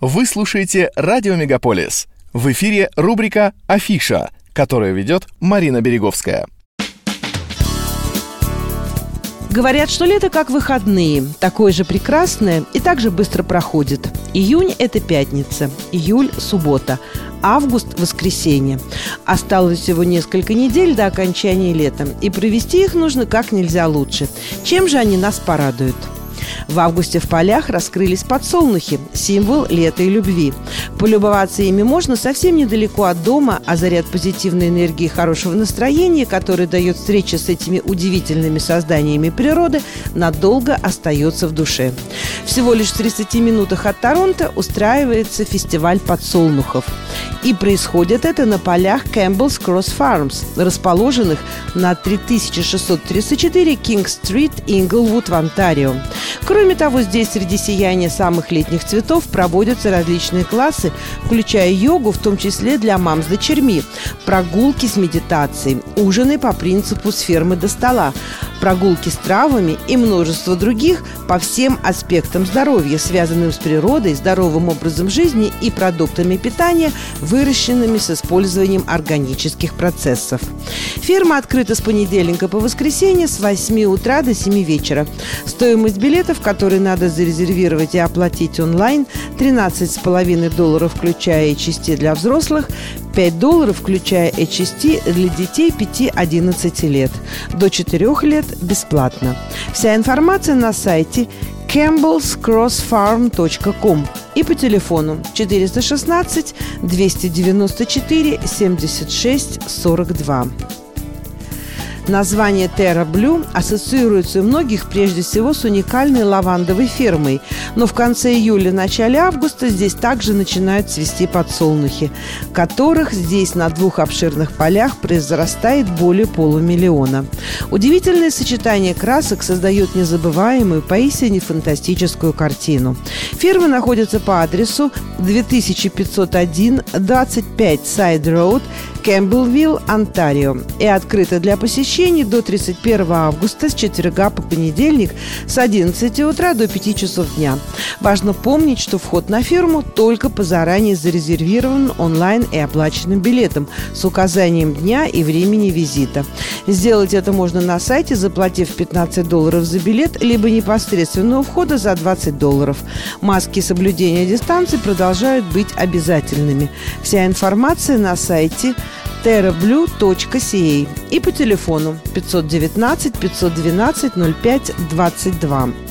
Вы слушаете «Радио Мегаполис». В эфире рубрика «Афиша», которую ведет Марина Береговская. Говорят, что лето как выходные, такое же прекрасное и так же быстро проходит. Июнь – это пятница, июль – суббота, август – воскресенье. Осталось всего несколько недель до окончания лета, и провести их нужно как нельзя лучше. Чем же они нас порадуют? В августе в полях раскрылись подсолнухи, символ лета и любви. Полюбоваться ими можно совсем недалеко от дома, а заряд позитивной энергии и хорошего настроения, который дает встреча с этими удивительными созданиями природы, надолго остается в душе. Всего лишь в 30 минутах от Торонто устраивается фестиваль подсолнухов. И происходит это на полях Campbell's Cross Farms, расположенных на 3634 Кинг-стрит, Инглвуд в Онтарио. Кроме того, здесь среди сияния самых летних цветов проводятся различные классы, включая йогу, в том числе для мам с дочерьми, прогулки с медитацией, ужины по принципу с фермы до стола, прогулки с травами и множество других по всем аспектам здоровья, связанным с природой, здоровым образом жизни и продуктами питания, выращенными с использованием органических процессов. Ферма открыта с понедельника по воскресенье с 8 утра до 7 вечера. Стоимость билетов, которые надо зарезервировать и оплатить онлайн, 13,5 долларов, включая части для взрослых, 5 долларов, включая HST для детей 5-11 лет. До 4 лет бесплатно. Вся информация на сайте campbellscrossfarm.com и по телефону 416 294 76 42. Название Terra Blue ассоциируется у многих прежде всего с уникальной лавандовой фермой, но в конце июля, начале августа здесь также начинают цвести подсолнухи, которых здесь на двух обширных полях произрастает более полумиллиона. Удивительное сочетание красок создает незабываемую, поистине фантастическую картину. Ферма находится по адресу 2501 25 Side Road, Кэмпбеллвилл, Онтарио и открыта для посещений до 31 августа с четверга по понедельник с 11 утра до 5 часов дня. Важно помнить, что вход на ферму только по заранее зарезервированным онлайн и оплаченным билетам с указанием дня и времени визита. Сделать это можно на сайте, заплатив 15 долларов за билет, либо непосредственно у входа за 20 долларов. Маски и соблюдение дистанции продолжают быть обязательными. Вся информация на сайте terrablue.ca и по телефону 519 512 05 22.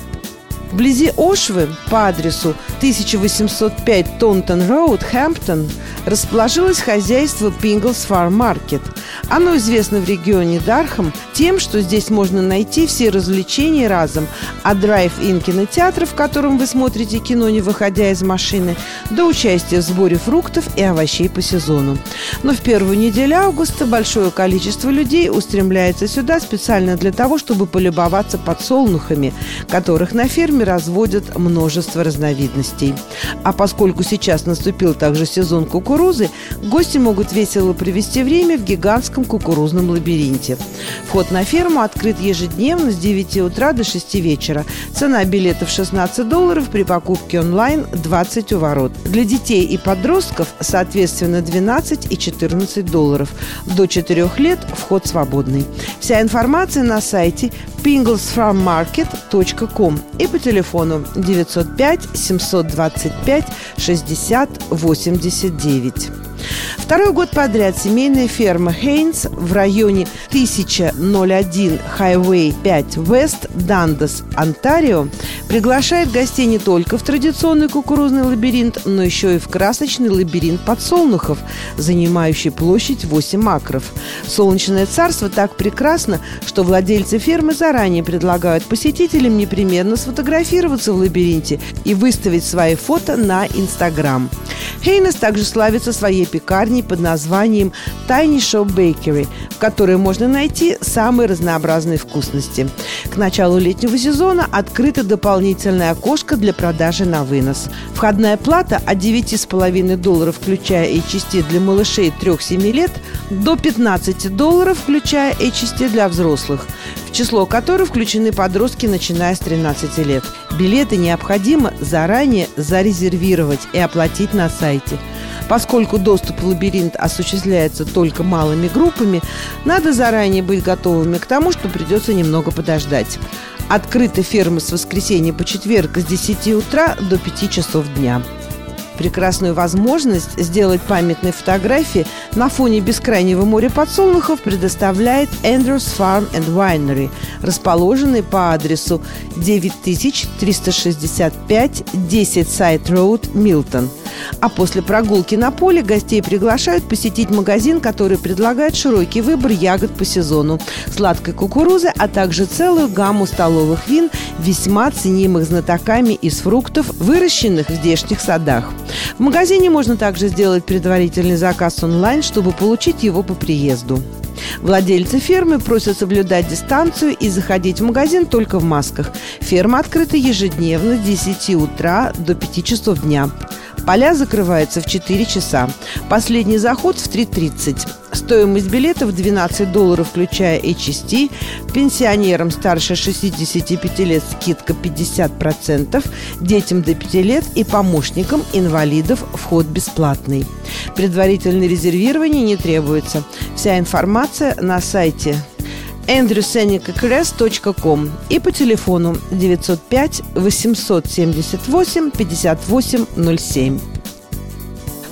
Вблизи Ошвы по адресу 1805 Тонтон Роуд, Хэмптон, расположилось хозяйство Пинглс Farm Market. Оно известно в регионе Дархам тем, что здесь можно найти все развлечения разом, от драйв-ин кинотеатра, в котором вы смотрите кино, не выходя из машины, до участия в сборе фруктов и овощей по сезону. Но в первую неделю августа большое количество людей устремляется сюда специально для того, чтобы полюбоваться подсолнухами, которых на ферме разводят множество разновидностей. А поскольку сейчас наступил также сезон кукурузы, гости могут весело провести время в гигантском кукурузном лабиринте. Вход на ферму открыт ежедневно с 9 утра до 6 вечера. Цена билетов 16 долларов при покупке онлайн 20 у ворот. Для детей и подростков, соответственно, 12 и 14 долларов. До 4 лет вход свободный. Вся информация на сайте pinglesfarmmarket.com и по телефону 905 725 60 89. Второй год подряд семейная ферма Хейнс в районе 1001 Highway 5 West, Дандас, Онтарио приглашает гостей не только в традиционный кукурузный лабиринт, но еще и в красочный лабиринт подсолнухов, занимающий площадь 8 акров. Солнечное царство так прекрасно, что владельцы фермы заранее предлагают посетителям непременно сфотографироваться в лабиринте и выставить свои фото на Инстаграм. Хейнес также славится своей пекарней под названием Tiny Shop Bakery, в которой можно найти самые разнообразные вкусности. К началу летнего сезона открыто дополнительное окошко для продажи на вынос. Входная плата от 9,5 долларов, включая HST для малышей 3-7 лет, до 15 долларов, включая HST для взрослых. в число которых включены подростки, начиная с 13 лет. Билеты необходимо заранее зарезервировать и оплатить на сайте. Поскольку доступ в лабиринт осуществляется только малыми группами, надо заранее быть готовыми к тому, что придется немного подождать. Открыта ферма с воскресенья по четверг с 10 утра до 5 часов дня прекрасную возможность сделать памятные фотографии на фоне бескрайнего моря подсолнухов предоставляет Andrews Farm and Winery, расположенный по адресу 9365 10 Side Road, Милтон. А после прогулки на поле гостей приглашают посетить магазин, который предлагает широкий выбор ягод по сезону, сладкой кукурузы, а также целую гамму столовых вин, весьма ценимых знатоками из фруктов, выращенных в здешних садах. В магазине можно также сделать предварительный заказ онлайн, чтобы получить его по приезду. Владельцы фермы просят соблюдать дистанцию и заходить в магазин только в масках. Ферма открыта ежедневно с 10 утра до 5 часов дня. Поля закрываются в 4 часа. Последний заход в 3.30. Стоимость билетов 12 долларов, включая HST. Пенсионерам старше 65 лет скидка 50%, детям до 5 лет и помощникам инвалидов вход бесплатный. Предварительное резервирование не требуется. Вся информация на сайте andrewsenicacrest.com и по телефону 905 878 5807.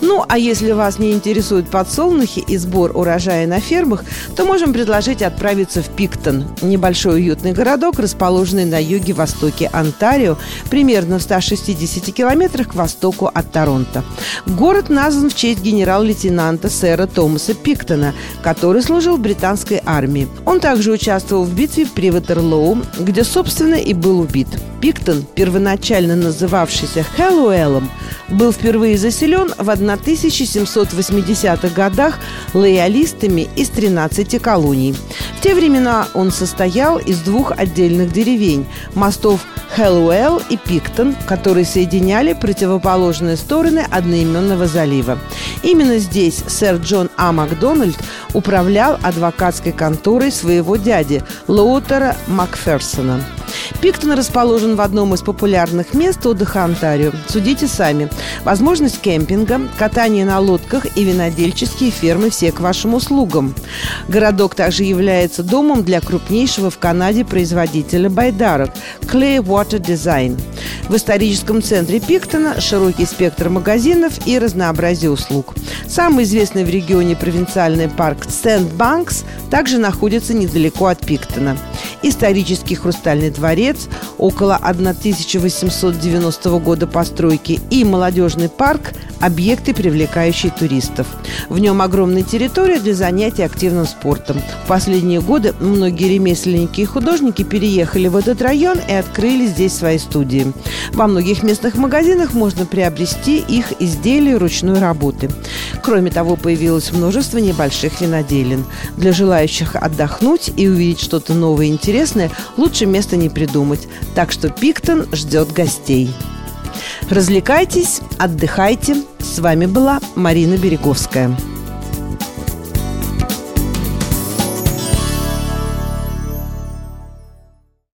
Ну, а если вас не интересуют подсолнухи и сбор урожая на фермах, то можем предложить отправиться в Пиктон, небольшой уютный городок, расположенный на юге-востоке Онтарио, примерно в 160 километрах к востоку от Торонто. Город назван в честь генерал-лейтенанта сэра Томаса Пиктона, который служил в британской армии. Он также участвовал в битве при Ватерлоу, где, собственно, и был убит. Пиктон, первоначально называвшийся Хэллоуэллом, был впервые заселен в 1780-х годах лоялистами из 13 колоний. В те времена он состоял из двух отдельных деревень – мостов Хэллоуэлл и Пиктон, которые соединяли противоположные стороны одноименного залива. Именно здесь сэр Джон А. Макдональд управлял адвокатской конторой своего дяди Лоутера Макферсона. Пиктон расположен в одном из популярных мест отдыха Онтарио. Судите сами. Возможность кемпинга, катание на лодках и винодельческие фермы все к вашим услугам. Городок также является домом для крупнейшего в Канаде производителя байдарок – Clay Water Design. В историческом центре Пиктона широкий спектр магазинов и разнообразие услуг. Самый известный в регионе провинциальный парк Сент-Банкс также находится недалеко от Пиктона. Исторический хрустальный дворец, около 1890 года постройки, и молодежный парк – объекты, привлекающие туристов. В нем огромная территория для занятий активным спортом. В последние годы многие ремесленники и художники переехали в этот район и открыли здесь свои студии. Во многих местных магазинах можно приобрести их изделия ручной работы. Кроме того, появилось множество небольших виноделин. Для желающих отдохнуть и увидеть что-то новое и интересное лучше места не придумать. Так что Пиктон ждет гостей. Развлекайтесь, отдыхайте. С вами была Марина Береговская.